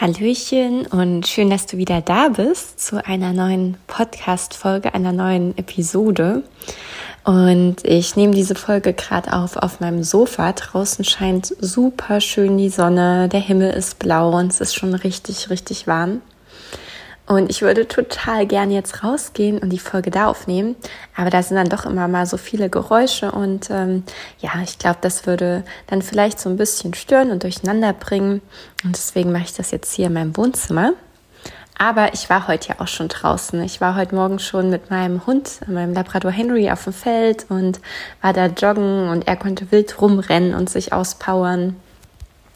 Hallöchen und schön, dass du wieder da bist zu einer neuen Podcast-Folge, einer neuen Episode. Und ich nehme diese Folge gerade auf auf meinem Sofa. Draußen scheint super schön die Sonne, der Himmel ist blau und es ist schon richtig, richtig warm. Und ich würde total gerne jetzt rausgehen und die Folge da aufnehmen. Aber da sind dann doch immer mal so viele Geräusche und ähm, ja, ich glaube, das würde dann vielleicht so ein bisschen stören und durcheinander bringen. Und deswegen mache ich das jetzt hier in meinem Wohnzimmer. Aber ich war heute ja auch schon draußen. Ich war heute Morgen schon mit meinem Hund, meinem Labrador Henry, auf dem Feld und war da joggen und er konnte wild rumrennen und sich auspowern.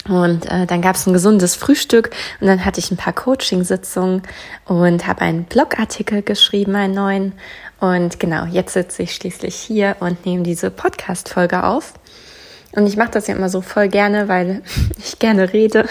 Und äh, dann gab es ein gesundes Frühstück und dann hatte ich ein paar Coaching-Sitzungen und habe einen Blogartikel geschrieben, einen neuen. Und genau, jetzt sitze ich schließlich hier und nehme diese Podcast-Folge auf. Und ich mache das ja immer so voll gerne, weil ich gerne rede.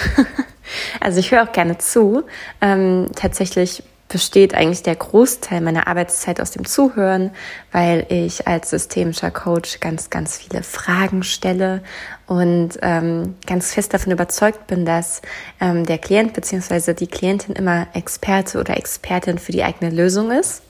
also ich höre auch gerne zu. Ähm, tatsächlich besteht eigentlich der Großteil meiner Arbeitszeit aus dem Zuhören, weil ich als systemischer Coach ganz, ganz viele Fragen stelle und ähm, ganz fest davon überzeugt bin, dass ähm, der Klient beziehungsweise die Klientin immer Experte oder Expertin für die eigene Lösung ist.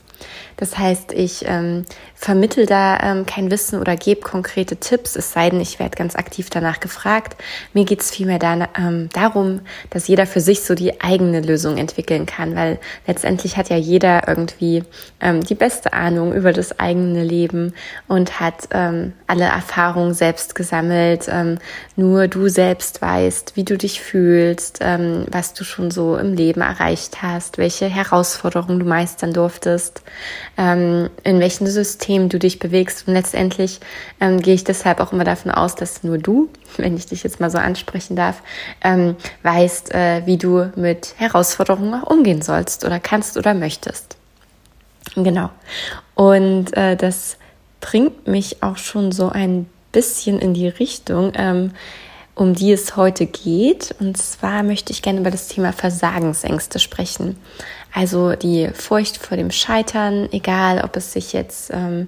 Das heißt, ich ähm, vermittel da ähm, kein Wissen oder gebe konkrete Tipps, es sei denn, ich werde ganz aktiv danach gefragt. Mir geht es vielmehr da, ähm, darum, dass jeder für sich so die eigene Lösung entwickeln kann, weil letztendlich hat ja jeder irgendwie ähm, die beste Ahnung über das eigene Leben und hat ähm, alle Erfahrungen selbst gesammelt. Ähm, nur du selbst weißt, wie du dich fühlst, ähm, was du schon so im Leben erreicht hast, welche Herausforderungen du meistern durftest ähm, in welchem System du dich bewegst. Und letztendlich ähm, gehe ich deshalb auch immer davon aus, dass nur du, wenn ich dich jetzt mal so ansprechen darf, ähm, weißt, äh, wie du mit Herausforderungen auch umgehen sollst oder kannst oder möchtest. Genau. Und äh, das bringt mich auch schon so ein bisschen in die Richtung, ähm, um die es heute geht. Und zwar möchte ich gerne über das Thema Versagensängste sprechen. Also die Furcht vor dem Scheitern, egal ob es sich jetzt ähm,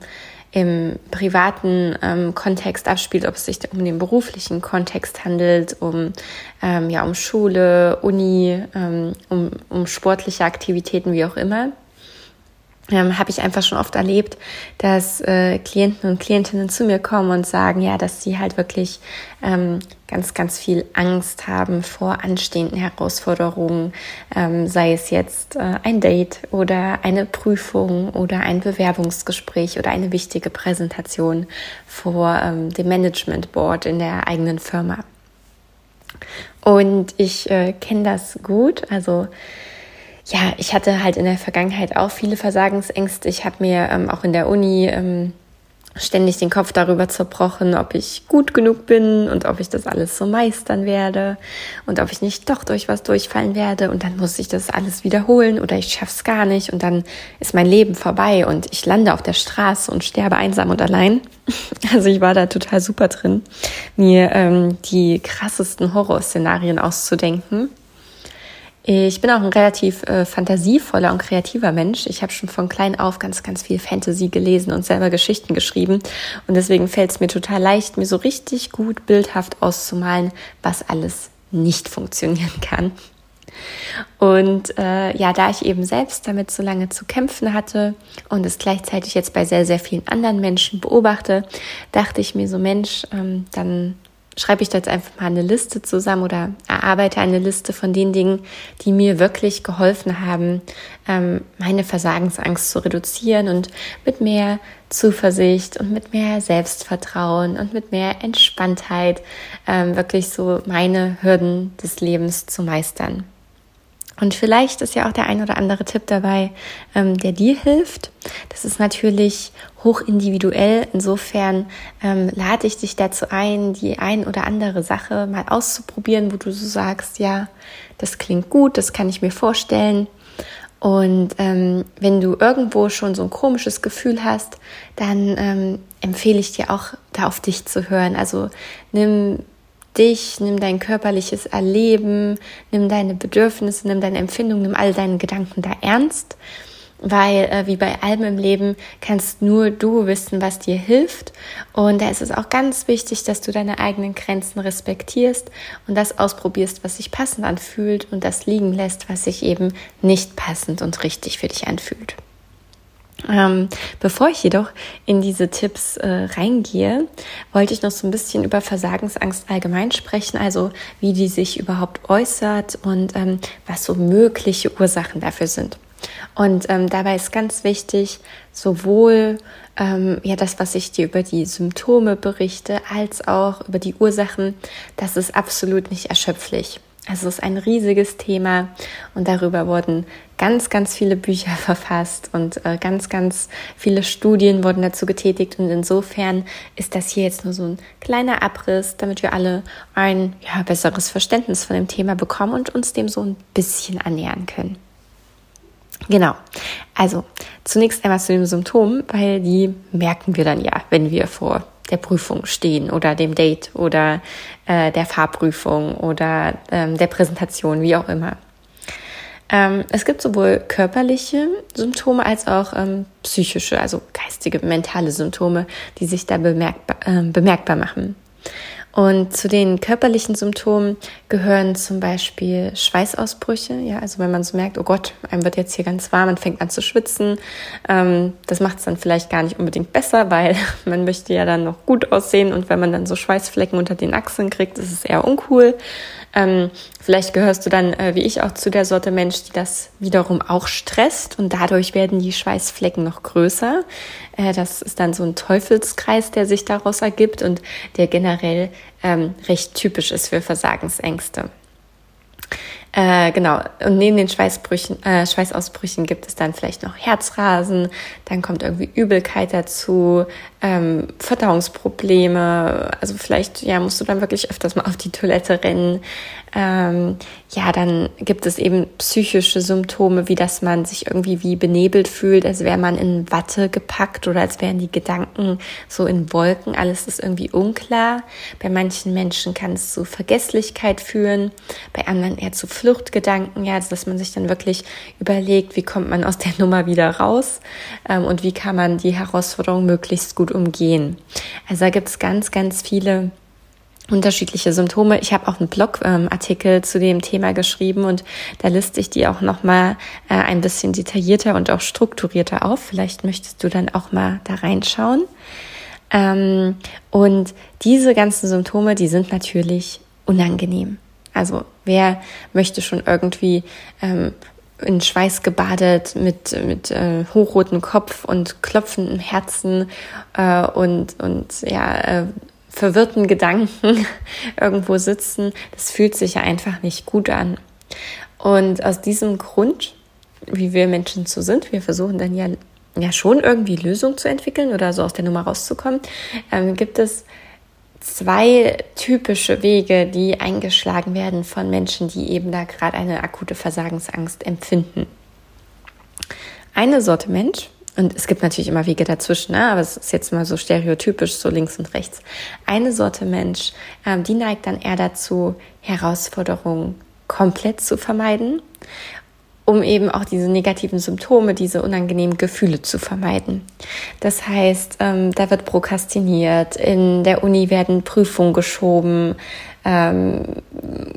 im privaten ähm, Kontext abspielt, ob es sich um den beruflichen Kontext handelt, um, ähm, ja, um Schule, Uni, ähm, um, um sportliche Aktivitäten, wie auch immer ähm, habe ich einfach schon oft erlebt, dass äh, Klienten und Klientinnen zu mir kommen und sagen, ja, dass sie halt wirklich ähm, ganz, ganz viel Angst haben vor anstehenden Herausforderungen, ähm, sei es jetzt äh, ein Date oder eine Prüfung oder ein Bewerbungsgespräch oder eine wichtige Präsentation vor ähm, dem Management Board in der eigenen Firma. Und ich äh, kenne das gut, also ja, ich hatte halt in der Vergangenheit auch viele Versagensängste. Ich habe mir ähm, auch in der Uni ähm, ständig den Kopf darüber zerbrochen, ob ich gut genug bin und ob ich das alles so meistern werde und ob ich nicht doch durch was durchfallen werde und dann muss ich das alles wiederholen oder ich schaff's gar nicht und dann ist mein Leben vorbei und ich lande auf der Straße und sterbe einsam und allein. Also ich war da total super drin, mir ähm, die krassesten Horrorszenarien auszudenken ich bin auch ein relativ äh, fantasievoller und kreativer Mensch. Ich habe schon von klein auf ganz, ganz viel Fantasy gelesen und selber Geschichten geschrieben. Und deswegen fällt es mir total leicht, mir so richtig gut bildhaft auszumalen, was alles nicht funktionieren kann. Und äh, ja, da ich eben selbst damit so lange zu kämpfen hatte und es gleichzeitig jetzt bei sehr, sehr vielen anderen Menschen beobachte, dachte ich mir so, Mensch, ähm, dann schreibe ich da jetzt einfach mal eine Liste zusammen oder erarbeite eine Liste von den Dingen, die mir wirklich geholfen haben, ähm, meine Versagensangst zu reduzieren und mit mehr Zuversicht und mit mehr Selbstvertrauen und mit mehr Entspanntheit ähm, wirklich so meine Hürden des Lebens zu meistern. Und vielleicht ist ja auch der ein oder andere Tipp dabei, ähm, der dir hilft. Das ist natürlich hoch individuell. Insofern ähm, lade ich dich dazu ein, die ein oder andere Sache mal auszuprobieren, wo du so sagst, ja, das klingt gut, das kann ich mir vorstellen. Und ähm, wenn du irgendwo schon so ein komisches Gefühl hast, dann ähm, empfehle ich dir auch, da auf dich zu hören. Also nimm dich, nimm dein körperliches Erleben, nimm deine Bedürfnisse, nimm deine Empfindungen, nimm all deine Gedanken da ernst, weil äh, wie bei allem im Leben kannst nur du wissen, was dir hilft und da ist es auch ganz wichtig, dass du deine eigenen Grenzen respektierst und das ausprobierst, was sich passend anfühlt und das liegen lässt, was sich eben nicht passend und richtig für dich anfühlt. Ähm, bevor ich jedoch in diese Tipps äh, reingehe, wollte ich noch so ein bisschen über Versagensangst allgemein sprechen, also wie die sich überhaupt äußert und ähm, was so mögliche Ursachen dafür sind. Und ähm, dabei ist ganz wichtig, sowohl ähm, ja das, was ich dir über die Symptome berichte, als auch über die Ursachen, das ist absolut nicht erschöpflich. Also es ist ein riesiges Thema und darüber wurden ganz, ganz viele Bücher verfasst und äh, ganz, ganz viele Studien wurden dazu getätigt. Und insofern ist das hier jetzt nur so ein kleiner Abriss, damit wir alle ein ja, besseres Verständnis von dem Thema bekommen und uns dem so ein bisschen annähern können. Genau. Also zunächst einmal zu den Symptomen, weil die merken wir dann ja, wenn wir vor der Prüfung stehen oder dem Date oder äh, der Fahrprüfung oder ähm, der Präsentation, wie auch immer. Ähm, es gibt sowohl körperliche Symptome als auch ähm, psychische, also geistige, mentale Symptome, die sich da bemerkbar, äh, bemerkbar machen. Und zu den körperlichen Symptomen gehören zum Beispiel Schweißausbrüche. Ja, also wenn man so merkt, oh Gott, einem wird jetzt hier ganz warm, man fängt an zu schwitzen. Ähm, das macht es dann vielleicht gar nicht unbedingt besser, weil man möchte ja dann noch gut aussehen und wenn man dann so Schweißflecken unter den Achseln kriegt, ist es eher uncool. Ähm, vielleicht gehörst du dann, äh, wie ich, auch zu der Sorte Mensch, die das wiederum auch stresst und dadurch werden die Schweißflecken noch größer. Äh, das ist dann so ein Teufelskreis, der sich daraus ergibt und der generell ähm, recht typisch ist für Versagensängste. Äh, genau, und neben den Schweißbrüchen, äh, Schweißausbrüchen gibt es dann vielleicht noch Herzrasen, dann kommt irgendwie Übelkeit dazu, ähm, Verdauungsprobleme, also vielleicht ja, musst du dann wirklich öfters mal auf die Toilette rennen. Ähm, ja, dann gibt es eben psychische Symptome, wie dass man sich irgendwie wie benebelt fühlt, als wäre man in Watte gepackt oder als wären die Gedanken so in Wolken. Alles ist irgendwie unklar. Bei manchen Menschen kann es zu Vergesslichkeit führen, bei anderen eher zu Fluchtgedanken, ja, also dass man sich dann wirklich überlegt, wie kommt man aus der Nummer wieder raus ähm, und wie kann man die Herausforderung möglichst gut umgehen. Also da gibt es ganz, ganz viele unterschiedliche Symptome. Ich habe auch einen Blogartikel ähm, zu dem Thema geschrieben und da liste ich die auch nochmal äh, ein bisschen detaillierter und auch strukturierter auf. Vielleicht möchtest du dann auch mal da reinschauen. Ähm, und diese ganzen Symptome, die sind natürlich unangenehm. Also wer möchte schon irgendwie ähm, in Schweiß gebadet mit, mit äh, hochrotem Kopf und klopfendem Herzen äh, und, und ja, äh, verwirrten Gedanken irgendwo sitzen, das fühlt sich ja einfach nicht gut an. Und aus diesem Grund, wie wir Menschen so sind, wir versuchen dann ja, ja schon irgendwie Lösungen zu entwickeln oder so aus der Nummer rauszukommen, ähm, gibt es zwei typische Wege, die eingeschlagen werden von Menschen, die eben da gerade eine akute Versagensangst empfinden. Eine Sorte Mensch, und es gibt natürlich immer Wege dazwischen, ne? aber es ist jetzt mal so stereotypisch, so links und rechts. Eine Sorte Mensch, ähm, die neigt dann eher dazu, Herausforderungen komplett zu vermeiden um eben auch diese negativen Symptome, diese unangenehmen Gefühle zu vermeiden. Das heißt, ähm, da wird prokrastiniert, in der Uni werden Prüfungen geschoben, ähm,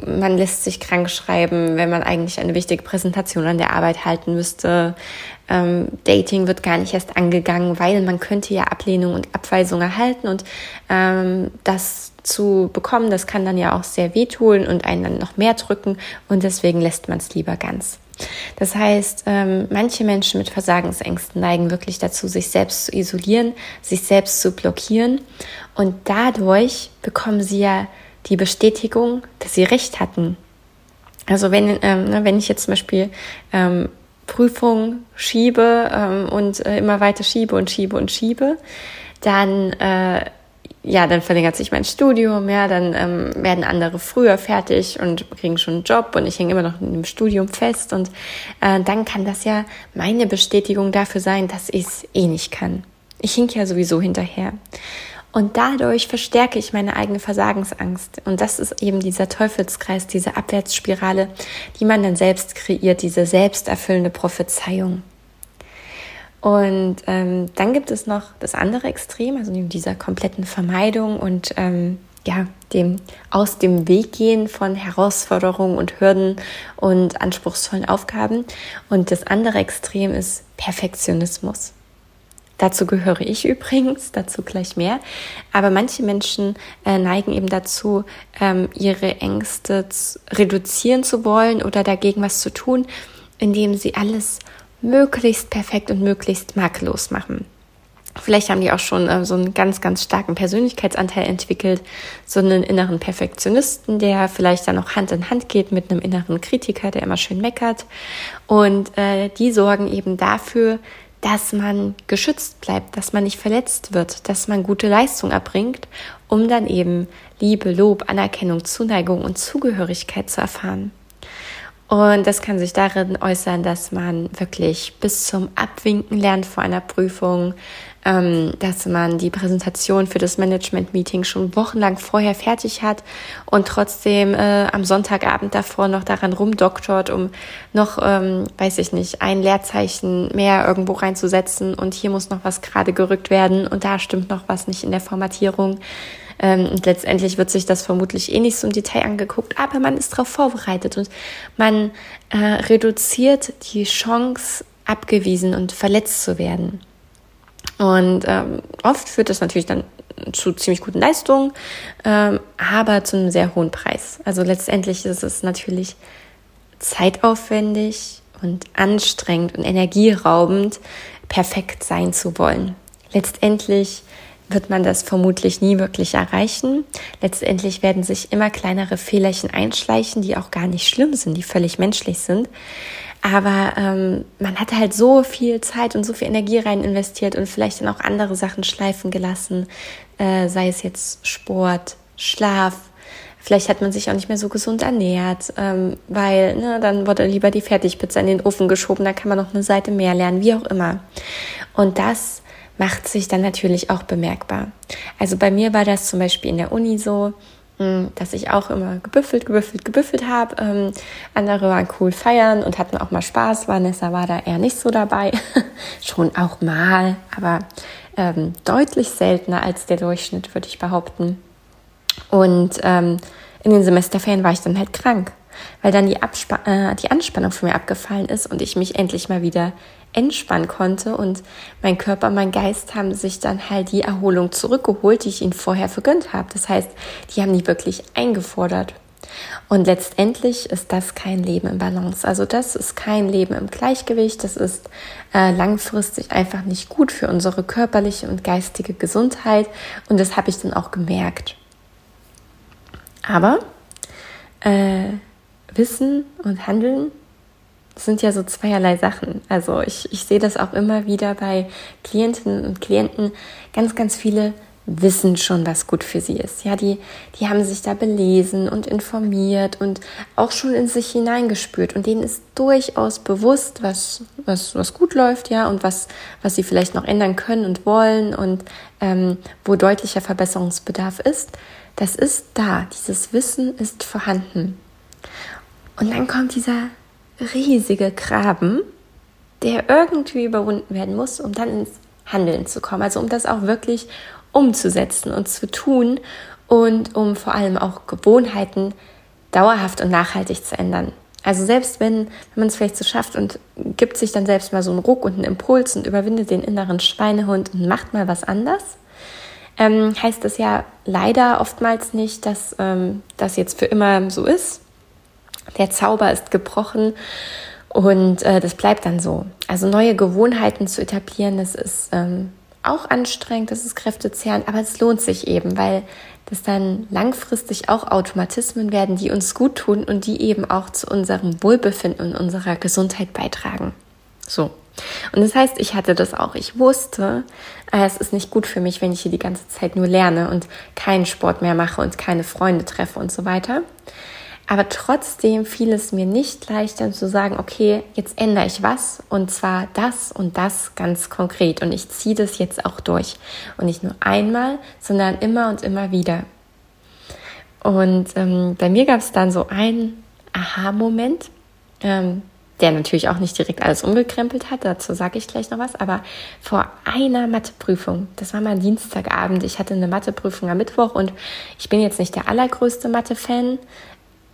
man lässt sich krank schreiben, wenn man eigentlich eine wichtige Präsentation an der Arbeit halten müsste. Ähm, Dating wird gar nicht erst angegangen, weil man könnte ja Ablehnung und Abweisung erhalten und ähm, das zu bekommen, das kann dann ja auch sehr wehtun und einen dann noch mehr drücken und deswegen lässt man es lieber ganz. Das heißt, ähm, manche Menschen mit Versagensängsten neigen wirklich dazu, sich selbst zu isolieren, sich selbst zu blockieren. Und dadurch bekommen sie ja die Bestätigung, dass sie recht hatten. Also wenn, ähm, ne, wenn ich jetzt zum Beispiel ähm, Prüfung schiebe ähm, und äh, immer weiter schiebe und schiebe und schiebe, dann äh, ja, dann verlängert sich mein Studium, ja, dann ähm, werden andere früher fertig und kriegen schon einen Job und ich hänge immer noch in dem Studium fest und äh, dann kann das ja meine Bestätigung dafür sein, dass ich es eh nicht kann. Ich hink ja sowieso hinterher. Und dadurch verstärke ich meine eigene Versagensangst. Und das ist eben dieser Teufelskreis, diese Abwärtsspirale, die man dann selbst kreiert, diese selbsterfüllende Prophezeiung. Und ähm, dann gibt es noch das andere Extrem, also neben dieser kompletten Vermeidung und ähm, ja, dem aus dem Weg gehen von Herausforderungen und Hürden und anspruchsvollen Aufgaben. Und das andere Extrem ist Perfektionismus. Dazu gehöre ich übrigens, dazu gleich mehr. Aber manche Menschen äh, neigen eben dazu, ähm, ihre Ängste reduzieren zu wollen oder dagegen was zu tun, indem sie alles möglichst perfekt und möglichst makellos machen. Vielleicht haben die auch schon äh, so einen ganz, ganz starken Persönlichkeitsanteil entwickelt, so einen inneren Perfektionisten, der vielleicht dann auch Hand in Hand geht mit einem inneren Kritiker, der immer schön meckert. Und äh, die sorgen eben dafür, dass man geschützt bleibt, dass man nicht verletzt wird, dass man gute Leistung erbringt, um dann eben Liebe, Lob, Anerkennung, Zuneigung und Zugehörigkeit zu erfahren. Und das kann sich darin äußern, dass man wirklich bis zum Abwinken lernt vor einer Prüfung, ähm, dass man die Präsentation für das Management-Meeting schon wochenlang vorher fertig hat und trotzdem äh, am Sonntagabend davor noch daran rumdoktort, um noch, ähm, weiß ich nicht, ein Leerzeichen mehr irgendwo reinzusetzen und hier muss noch was gerade gerückt werden und da stimmt noch was nicht in der Formatierung. Ähm, und letztendlich wird sich das vermutlich eh nicht so im Detail angeguckt, aber man ist darauf vorbereitet und man äh, reduziert die Chance, abgewiesen und verletzt zu werden. Und ähm, oft führt das natürlich dann zu ziemlich guten Leistungen, ähm, aber zu einem sehr hohen Preis. Also letztendlich ist es natürlich zeitaufwendig und anstrengend und energieraubend, perfekt sein zu wollen. Letztendlich wird man das vermutlich nie wirklich erreichen. Letztendlich werden sich immer kleinere Fehlerchen einschleichen, die auch gar nicht schlimm sind, die völlig menschlich sind. Aber ähm, man hat halt so viel Zeit und so viel Energie rein investiert und vielleicht dann auch andere Sachen schleifen gelassen, äh, sei es jetzt Sport, Schlaf. Vielleicht hat man sich auch nicht mehr so gesund ernährt, ähm, weil ne, dann wurde lieber die Fertigpizza in den Ofen geschoben, da kann man noch eine Seite mehr lernen, wie auch immer. Und das macht sich dann natürlich auch bemerkbar. Also bei mir war das zum Beispiel in der Uni so, hm, dass ich auch immer gebüffelt, gebüffelt, gebüffelt habe. Ähm, andere waren cool feiern und hatten auch mal Spaß. Vanessa war da eher nicht so dabei. Schon auch mal, aber ähm, deutlich seltener als der Durchschnitt, würde ich behaupten. Und ähm, in den Semesterferien war ich dann halt krank, weil dann die, Abspa äh, die Anspannung von mir abgefallen ist und ich mich endlich mal wieder entspannen konnte und mein Körper, mein Geist haben sich dann halt die Erholung zurückgeholt, die ich ihnen vorher vergönnt habe. Das heißt, die haben die wirklich eingefordert. Und letztendlich ist das kein Leben im Balance. Also das ist kein Leben im Gleichgewicht. Das ist äh, langfristig einfach nicht gut für unsere körperliche und geistige Gesundheit. Und das habe ich dann auch gemerkt. Aber äh, Wissen und Handeln das sind ja so zweierlei Sachen. Also ich, ich sehe das auch immer wieder bei Klientinnen und Klienten. Ganz, ganz viele wissen schon, was gut für sie ist. Ja, die, die haben sich da belesen und informiert und auch schon in sich hineingespürt. Und denen ist durchaus bewusst, was, was, was gut läuft, ja, und was, was sie vielleicht noch ändern können und wollen und ähm, wo deutlicher Verbesserungsbedarf ist. Das ist da. Dieses Wissen ist vorhanden. Und dann kommt dieser riesige Graben, der irgendwie überwunden werden muss, um dann ins Handeln zu kommen. Also um das auch wirklich umzusetzen und zu tun und um vor allem auch Gewohnheiten dauerhaft und nachhaltig zu ändern. Also selbst wenn, wenn man es vielleicht so schafft und gibt sich dann selbst mal so einen Ruck und einen Impuls und überwindet den inneren Schweinehund und macht mal was anders, ähm, heißt das ja leider oftmals nicht, dass ähm, das jetzt für immer so ist, der Zauber ist gebrochen und äh, das bleibt dann so. Also neue Gewohnheiten zu etablieren, das ist ähm, auch anstrengend, das ist kräftezehrend, aber es lohnt sich eben, weil das dann langfristig auch Automatismen werden, die uns gut tun und die eben auch zu unserem Wohlbefinden und unserer Gesundheit beitragen. So. Und das heißt, ich hatte das auch. Ich wusste, äh, es ist nicht gut für mich, wenn ich hier die ganze Zeit nur lerne und keinen Sport mehr mache und keine Freunde treffe und so weiter. Aber trotzdem fiel es mir nicht leicht, dann zu sagen, okay, jetzt ändere ich was und zwar das und das ganz konkret und ich ziehe das jetzt auch durch. Und nicht nur einmal, sondern immer und immer wieder. Und ähm, bei mir gab es dann so einen Aha-Moment, ähm, der natürlich auch nicht direkt alles umgekrempelt hat, dazu sage ich gleich noch was, aber vor einer Matheprüfung, das war mal Dienstagabend, ich hatte eine Matheprüfung am Mittwoch und ich bin jetzt nicht der allergrößte Mathe-Fan,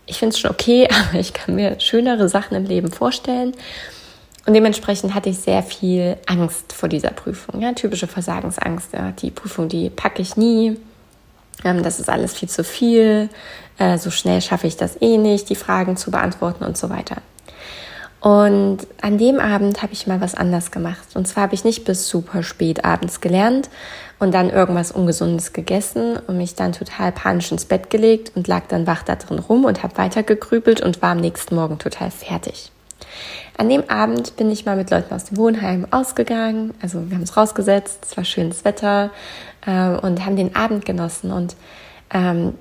ich finde es schon okay, aber ich kann mir schönere Sachen im Leben vorstellen. Und dementsprechend hatte ich sehr viel Angst vor dieser Prüfung. Ja, typische Versagensangst. Ja, die Prüfung, die packe ich nie. Ähm, das ist alles viel zu viel. Äh, so schnell schaffe ich das eh nicht, die Fragen zu beantworten und so weiter. Und an dem Abend habe ich mal was anders gemacht. Und zwar habe ich nicht bis super spät abends gelernt und dann irgendwas Ungesundes gegessen und mich dann total panisch ins Bett gelegt und lag dann wach da drin rum und habe weitergegrübelt und war am nächsten Morgen total fertig. An dem Abend bin ich mal mit Leuten aus dem Wohnheim ausgegangen. Also wir haben es rausgesetzt, es war schönes Wetter äh, und haben den Abend genossen. Und ähm,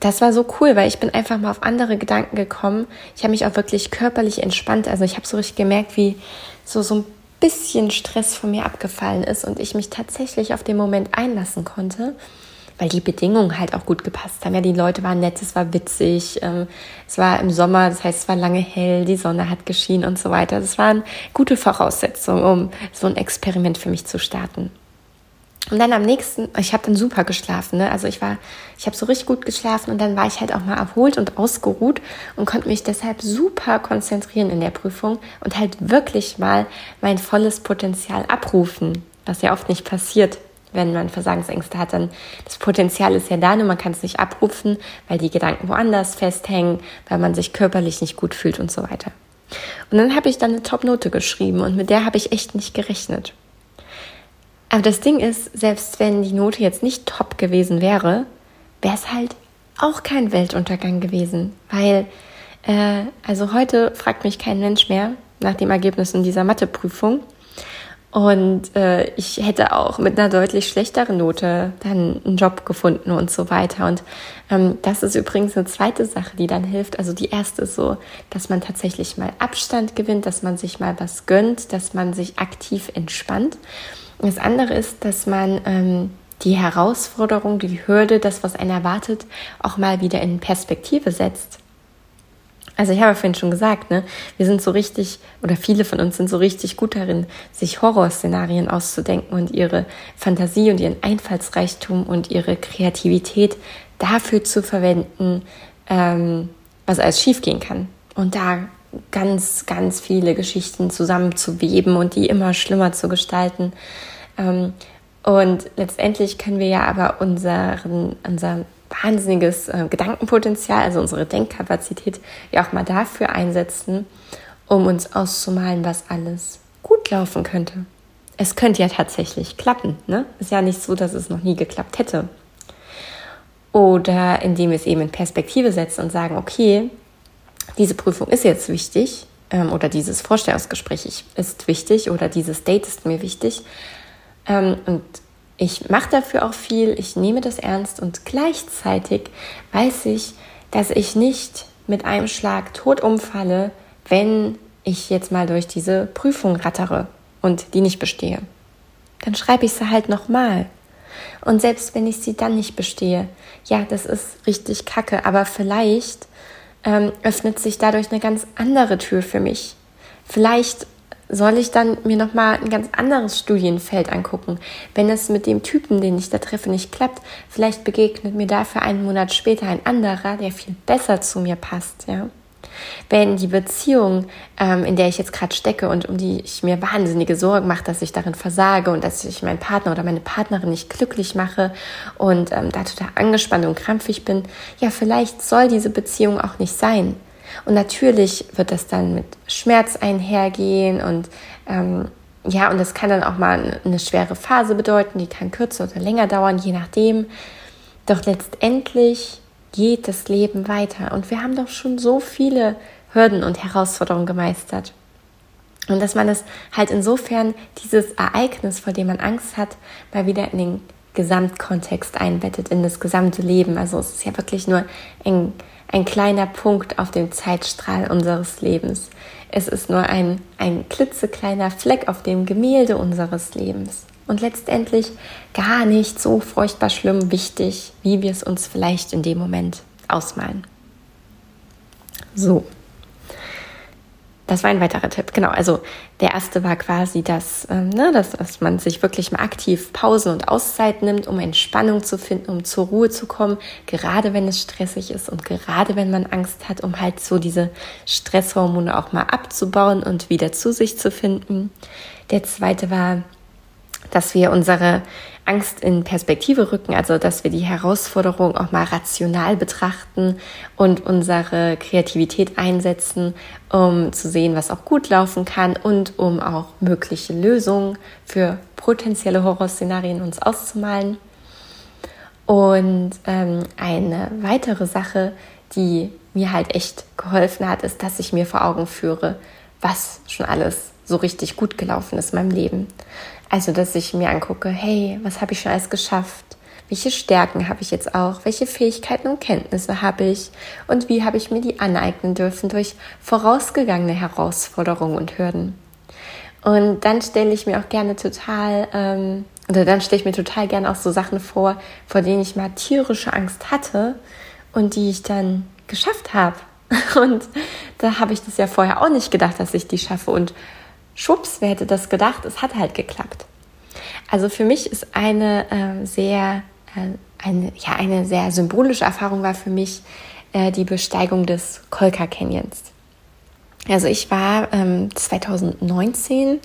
das war so cool, weil ich bin einfach mal auf andere Gedanken gekommen. Ich habe mich auch wirklich körperlich entspannt. Also ich habe so richtig gemerkt, wie so, so ein bisschen Stress von mir abgefallen ist und ich mich tatsächlich auf den Moment einlassen konnte, weil die Bedingungen halt auch gut gepasst haben. Ja, die Leute waren nett, es war witzig, ähm, es war im Sommer, das heißt, es war lange hell, die Sonne hat geschienen und so weiter. Das waren gute Voraussetzungen, um so ein Experiment für mich zu starten. Und dann am nächsten, ich habe dann super geschlafen, ne? Also ich war, ich habe so richtig gut geschlafen und dann war ich halt auch mal erholt und ausgeruht und konnte mich deshalb super konzentrieren in der Prüfung und halt wirklich mal mein volles Potenzial abrufen, was ja oft nicht passiert, wenn man Versagensängste hat. Dann das Potenzial ist ja da, nur man kann es nicht abrufen, weil die Gedanken woanders festhängen, weil man sich körperlich nicht gut fühlt und so weiter. Und dann habe ich dann eine Top-Note geschrieben und mit der habe ich echt nicht gerechnet. Aber das Ding ist, selbst wenn die Note jetzt nicht top gewesen wäre, wäre es halt auch kein Weltuntergang gewesen. Weil, äh, also heute fragt mich kein Mensch mehr nach dem Ergebnis in dieser Matheprüfung. Und äh, ich hätte auch mit einer deutlich schlechteren Note dann einen Job gefunden und so weiter. Und ähm, das ist übrigens eine zweite Sache, die dann hilft. Also die erste ist so, dass man tatsächlich mal Abstand gewinnt, dass man sich mal was gönnt, dass man sich aktiv entspannt. Das andere ist, dass man ähm, die Herausforderung, die Hürde, das, was einen erwartet, auch mal wieder in Perspektive setzt. Also ich habe vorhin schon gesagt, ne, wir sind so richtig, oder viele von uns sind so richtig gut darin, sich Horrorszenarien auszudenken und ihre Fantasie und ihren Einfallsreichtum und ihre Kreativität dafür zu verwenden, ähm, was alles schiefgehen kann. Und da ganz, ganz viele Geschichten zusammenzuweben und die immer schlimmer zu gestalten. Ähm, und letztendlich können wir ja aber unseren, unser wahnsinniges äh, Gedankenpotenzial, also unsere Denkkapazität, ja auch mal dafür einsetzen, um uns auszumalen, was alles gut laufen könnte. Es könnte ja tatsächlich klappen. Ne? Ist ja nicht so, dass es noch nie geklappt hätte. Oder indem wir es eben in Perspektive setzen und sagen, okay, diese Prüfung ist jetzt wichtig ähm, oder dieses Vorstellungsgespräch ist wichtig oder dieses Date ist mir wichtig. Ähm, und ich mache dafür auch viel, ich nehme das ernst und gleichzeitig weiß ich, dass ich nicht mit einem Schlag tot umfalle, wenn ich jetzt mal durch diese Prüfung rattere und die nicht bestehe. Dann schreibe ich sie halt nochmal. Und selbst wenn ich sie dann nicht bestehe, ja, das ist richtig kacke, aber vielleicht ähm, öffnet sich dadurch eine ganz andere Tür für mich. Vielleicht soll ich dann mir nochmal ein ganz anderes Studienfeld angucken. Wenn es mit dem Typen, den ich da treffe, nicht klappt, vielleicht begegnet mir dafür einen Monat später ein anderer, der viel besser zu mir passt, ja. Wenn die Beziehung, ähm, in der ich jetzt gerade stecke und um die ich mir wahnsinnige Sorgen mache, dass ich darin versage und dass ich meinen Partner oder meine Partnerin nicht glücklich mache und ähm, da total angespannt und krampfig bin, ja, vielleicht soll diese Beziehung auch nicht sein. Und natürlich wird das dann mit Schmerz einhergehen und ähm, ja, und das kann dann auch mal eine schwere Phase bedeuten, die kann kürzer oder länger dauern, je nachdem. Doch letztendlich geht das Leben weiter und wir haben doch schon so viele Hürden und Herausforderungen gemeistert. Und dass man es halt insofern dieses Ereignis, vor dem man Angst hat, mal wieder in den Gesamtkontext einbettet, in das gesamte Leben. Also es ist ja wirklich nur ein, ein kleiner Punkt auf dem Zeitstrahl unseres Lebens. Es ist nur ein, ein klitzekleiner Fleck auf dem Gemälde unseres Lebens. Und letztendlich gar nicht so furchtbar schlimm wichtig, wie wir es uns vielleicht in dem Moment ausmalen. So, das war ein weiterer Tipp. Genau, also der erste war quasi, dass, ähm, ne, dass, dass man sich wirklich mal aktiv Pausen und Auszeit nimmt, um Entspannung zu finden, um zur Ruhe zu kommen, gerade wenn es stressig ist und gerade wenn man Angst hat, um halt so diese Stresshormone auch mal abzubauen und wieder zu sich zu finden. Der zweite war, dass wir unsere Angst in Perspektive rücken, also dass wir die Herausforderung auch mal rational betrachten und unsere Kreativität einsetzen, um zu sehen, was auch gut laufen kann und um auch mögliche Lösungen für potenzielle Horrorszenarien uns auszumalen. Und ähm, eine weitere Sache, die mir halt echt geholfen hat, ist, dass ich mir vor Augen führe, was schon alles so richtig gut gelaufen ist in meinem Leben. Also, dass ich mir angucke, hey, was habe ich schon alles geschafft? Welche Stärken habe ich jetzt auch? Welche Fähigkeiten und Kenntnisse habe ich? Und wie habe ich mir die aneignen dürfen durch vorausgegangene Herausforderungen und Hürden? Und dann stelle ich mir auch gerne total, ähm, oder dann stelle ich mir total gerne auch so Sachen vor, vor denen ich mal tierische Angst hatte und die ich dann geschafft habe. Und da habe ich das ja vorher auch nicht gedacht, dass ich die schaffe. Und schwupps, wer hätte das gedacht? Es hat halt geklappt. Also für mich ist eine äh, sehr, äh, eine, ja, eine sehr symbolische Erfahrung war für mich äh, die Besteigung des Kolka Canyons. Also ich war ähm, 2019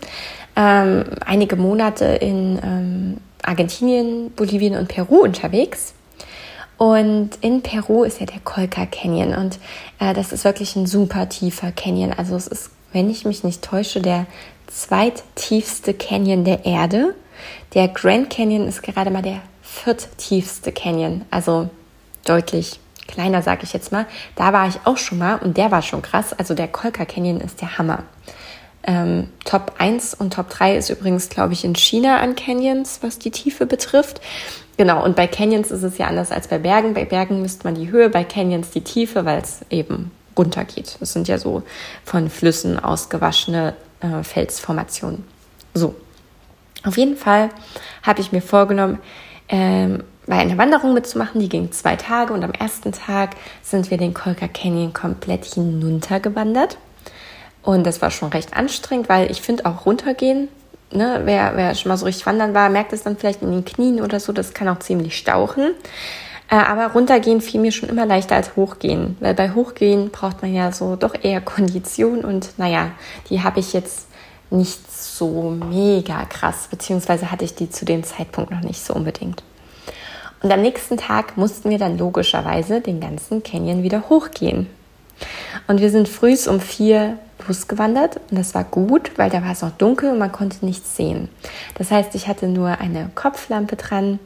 ähm, einige Monate in ähm, Argentinien, Bolivien und Peru unterwegs. Und in Peru ist ja der Colca Canyon und äh, das ist wirklich ein super tiefer Canyon. Also es ist wenn ich mich nicht täusche, der zweittiefste Canyon der Erde. Der Grand Canyon ist gerade mal der vierttiefste Canyon, also deutlich kleiner, sage ich jetzt mal. Da war ich auch schon mal und der war schon krass. Also der Kolka Canyon ist der Hammer. Ähm, Top 1 und Top 3 ist übrigens, glaube ich, in China an Canyons, was die Tiefe betrifft. Genau, und bei Canyons ist es ja anders als bei Bergen. Bei Bergen misst man die Höhe, bei Canyons die Tiefe, weil es eben runtergeht. Das sind ja so von Flüssen ausgewaschene äh, Felsformationen. So, auf jeden Fall habe ich mir vorgenommen, ähm, bei einer Wanderung mitzumachen. Die ging zwei Tage und am ersten Tag sind wir den Colca Canyon komplett hinuntergewandert. Und das war schon recht anstrengend, weil ich finde auch runtergehen, ne, wer, wer schon mal so richtig wandern war, merkt es dann vielleicht in den Knien oder so, das kann auch ziemlich stauchen. Äh, aber runtergehen fiel mir schon immer leichter als hochgehen, weil bei hochgehen braucht man ja so doch eher Kondition und naja, die habe ich jetzt nicht so mega krass, beziehungsweise hatte ich die zu dem Zeitpunkt noch nicht so unbedingt. Und am nächsten Tag mussten wir dann logischerweise den ganzen Canyon wieder hochgehen. Und wir sind frühs um vier losgewandert und das war gut, weil da war es noch dunkel und man konnte nichts sehen. Das heißt, ich hatte nur eine Kopflampe dran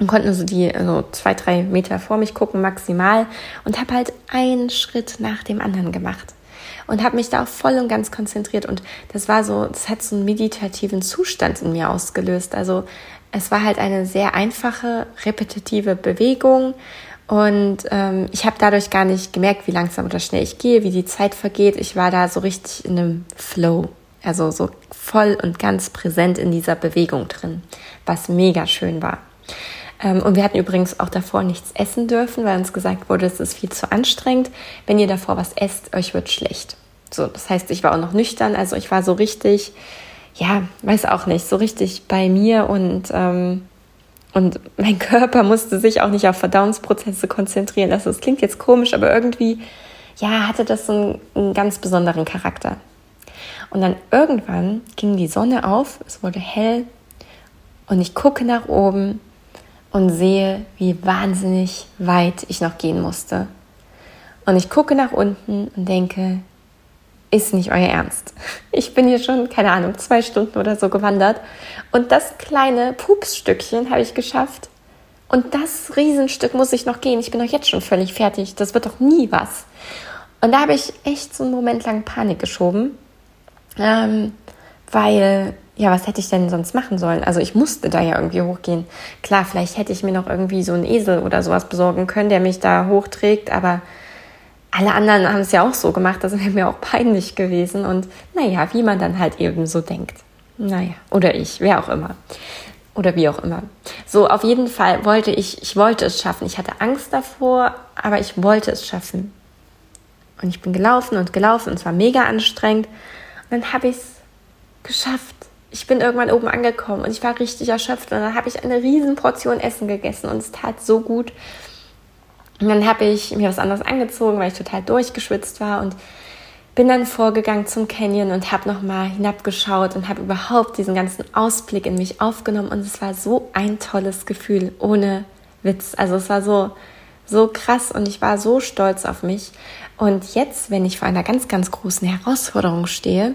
und konnte so die also zwei, drei Meter vor mich gucken maximal und habe halt einen Schritt nach dem anderen gemacht und habe mich da auch voll und ganz konzentriert und das war so, das hat so einen meditativen Zustand in mir ausgelöst. Also es war halt eine sehr einfache, repetitive Bewegung und ähm, ich habe dadurch gar nicht gemerkt, wie langsam oder schnell ich gehe, wie die Zeit vergeht. Ich war da so richtig in einem Flow, also so voll und ganz präsent in dieser Bewegung drin, was mega schön war. Ähm, und wir hatten übrigens auch davor nichts essen dürfen, weil uns gesagt wurde, es ist viel zu anstrengend. Wenn ihr davor was esst, euch wird schlecht. So, das heißt, ich war auch noch nüchtern, also ich war so richtig, ja, weiß auch nicht, so richtig bei mir und ähm, und mein Körper musste sich auch nicht auf Verdauungsprozesse konzentrieren. Das, das klingt jetzt komisch, aber irgendwie, ja, hatte das so einen, einen ganz besonderen Charakter. Und dann irgendwann ging die Sonne auf, es wurde hell und ich gucke nach oben und sehe, wie wahnsinnig weit ich noch gehen musste. Und ich gucke nach unten und denke, ist nicht euer Ernst. Ich bin hier schon, keine Ahnung, zwei Stunden oder so gewandert und das kleine Pupsstückchen habe ich geschafft. Und das Riesenstück muss ich noch gehen. Ich bin doch jetzt schon völlig fertig. Das wird doch nie was. Und da habe ich echt so einen Moment lang Panik geschoben, ähm, weil ja, was hätte ich denn sonst machen sollen? Also ich musste da ja irgendwie hochgehen. Klar, vielleicht hätte ich mir noch irgendwie so einen Esel oder sowas besorgen können, der mich da hochträgt, aber alle anderen haben es ja auch so gemacht, das wäre mir auch peinlich gewesen. Und naja, wie man dann halt eben so denkt. Naja, oder ich, wer auch immer. Oder wie auch immer. So, auf jeden Fall wollte ich, ich wollte es schaffen. Ich hatte Angst davor, aber ich wollte es schaffen. Und ich bin gelaufen und gelaufen und es war mega anstrengend. Und dann habe ich es geschafft. Ich bin irgendwann oben angekommen und ich war richtig erschöpft. Und dann habe ich eine riesen Portion Essen gegessen und es tat so gut. Und dann habe ich mir was anderes angezogen, weil ich total durchgeschwitzt war und bin dann vorgegangen zum Canyon und habe nochmal hinabgeschaut und habe überhaupt diesen ganzen Ausblick in mich aufgenommen und es war so ein tolles Gefühl, ohne Witz. Also es war so, so krass und ich war so stolz auf mich. Und jetzt, wenn ich vor einer ganz, ganz großen Herausforderung stehe,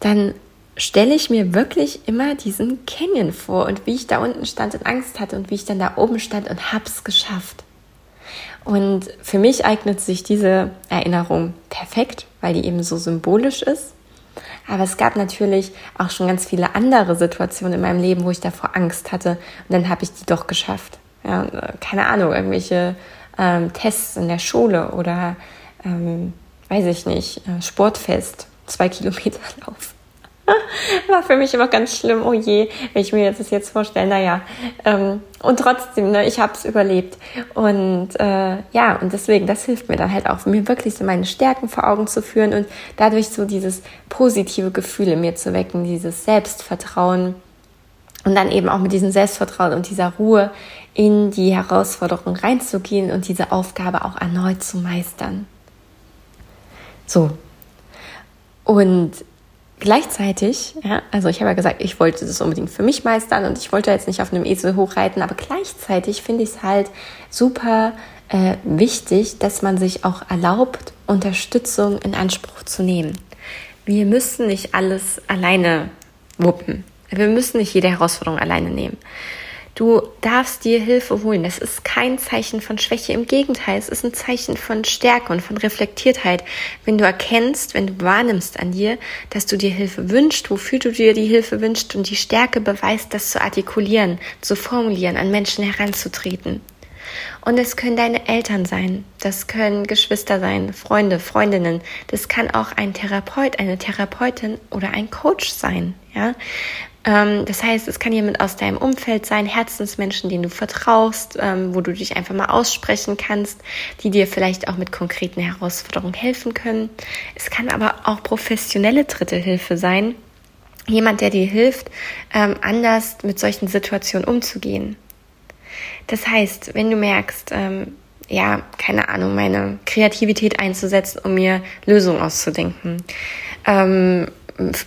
dann stelle ich mir wirklich immer diesen Canyon vor und wie ich da unten stand und Angst hatte und wie ich dann da oben stand und hab's geschafft. Und für mich eignet sich diese Erinnerung perfekt, weil die eben so symbolisch ist. Aber es gab natürlich auch schon ganz viele andere Situationen in meinem Leben, wo ich davor Angst hatte. Und dann habe ich die doch geschafft. Ja, keine Ahnung, irgendwelche ähm, Tests in der Schule oder, ähm, weiß ich nicht, äh, Sportfest, zwei Kilometer Lauf. War für mich immer ganz schlimm, oh je, wenn ich mir das jetzt vorstelle, naja. Ähm, und trotzdem, ne, ich habe es überlebt. Und äh, ja, und deswegen, das hilft mir dann halt auch, mir wirklich so meine Stärken vor Augen zu führen und dadurch so dieses positive Gefühl in mir zu wecken, dieses Selbstvertrauen. Und dann eben auch mit diesem Selbstvertrauen und dieser Ruhe in die Herausforderung reinzugehen und diese Aufgabe auch erneut zu meistern. So. Und Gleichzeitig, ja, also ich habe ja gesagt, ich wollte das unbedingt für mich meistern und ich wollte jetzt nicht auf einem Esel hochreiten, aber gleichzeitig finde ich es halt super äh, wichtig, dass man sich auch erlaubt, Unterstützung in Anspruch zu nehmen. Wir müssen nicht alles alleine wuppen. Wir müssen nicht jede Herausforderung alleine nehmen. Du darfst dir Hilfe holen. Das ist kein Zeichen von Schwäche. Im Gegenteil, es ist ein Zeichen von Stärke und von Reflektiertheit. Wenn du erkennst, wenn du wahrnimmst an dir, dass du dir Hilfe wünschst, wofür du dir die Hilfe wünschst und die Stärke beweist, das zu artikulieren, zu formulieren, an Menschen heranzutreten. Und es können deine Eltern sein, das können Geschwister sein, Freunde, Freundinnen, das kann auch ein Therapeut, eine Therapeutin oder ein Coach sein, ja. Ähm, das heißt, es kann jemand aus deinem Umfeld sein, Herzensmenschen, denen du vertraust, ähm, wo du dich einfach mal aussprechen kannst, die dir vielleicht auch mit konkreten Herausforderungen helfen können. Es kann aber auch professionelle Dritte Hilfe sein. Jemand, der dir hilft, ähm, anders mit solchen Situationen umzugehen. Das heißt, wenn du merkst, ja, keine Ahnung, meine Kreativität einzusetzen, um mir Lösungen auszudenken,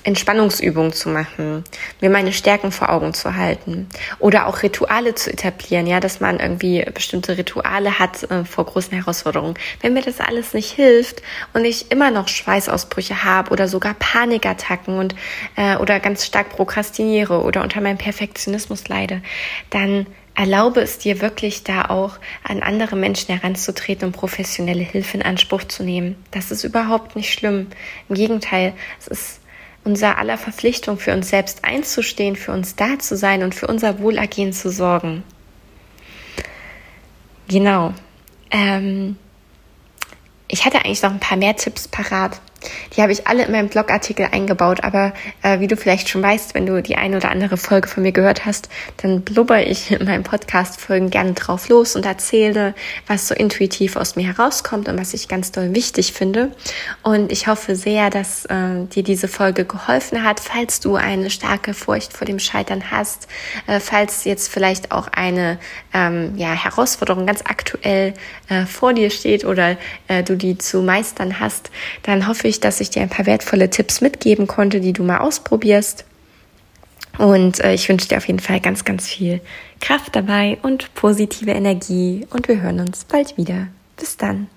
Entspannungsübungen zu machen, mir meine Stärken vor Augen zu halten oder auch Rituale zu etablieren, ja, dass man irgendwie bestimmte Rituale hat äh, vor großen Herausforderungen. Wenn mir das alles nicht hilft und ich immer noch Schweißausbrüche habe oder sogar Panikattacken und äh, oder ganz stark prokrastiniere oder unter meinem Perfektionismus leide, dann erlaube es dir wirklich da auch an andere Menschen heranzutreten und professionelle Hilfe in Anspruch zu nehmen. Das ist überhaupt nicht schlimm. Im Gegenteil, es ist unser aller Verpflichtung, für uns selbst einzustehen, für uns da zu sein und für unser Wohlergehen zu sorgen. Genau. Ähm, ich hatte eigentlich noch ein paar mehr Tipps parat. Die habe ich alle in meinem Blogartikel eingebaut, aber äh, wie du vielleicht schon weißt, wenn du die eine oder andere Folge von mir gehört hast, dann blubber ich in meinem Podcast-Folgen gerne drauf los und erzähle, was so intuitiv aus mir herauskommt und was ich ganz doll wichtig finde. Und ich hoffe sehr, dass äh, dir diese Folge geholfen hat, falls du eine starke Furcht vor dem Scheitern hast, äh, falls jetzt vielleicht auch eine ähm, ja, Herausforderung ganz aktuell äh, vor dir steht oder äh, du die zu meistern hast, dann hoffe ich, ich, dass ich dir ein paar wertvolle Tipps mitgeben konnte, die du mal ausprobierst. Und äh, ich wünsche dir auf jeden Fall ganz, ganz viel Kraft dabei und positive Energie. Und wir hören uns bald wieder. Bis dann.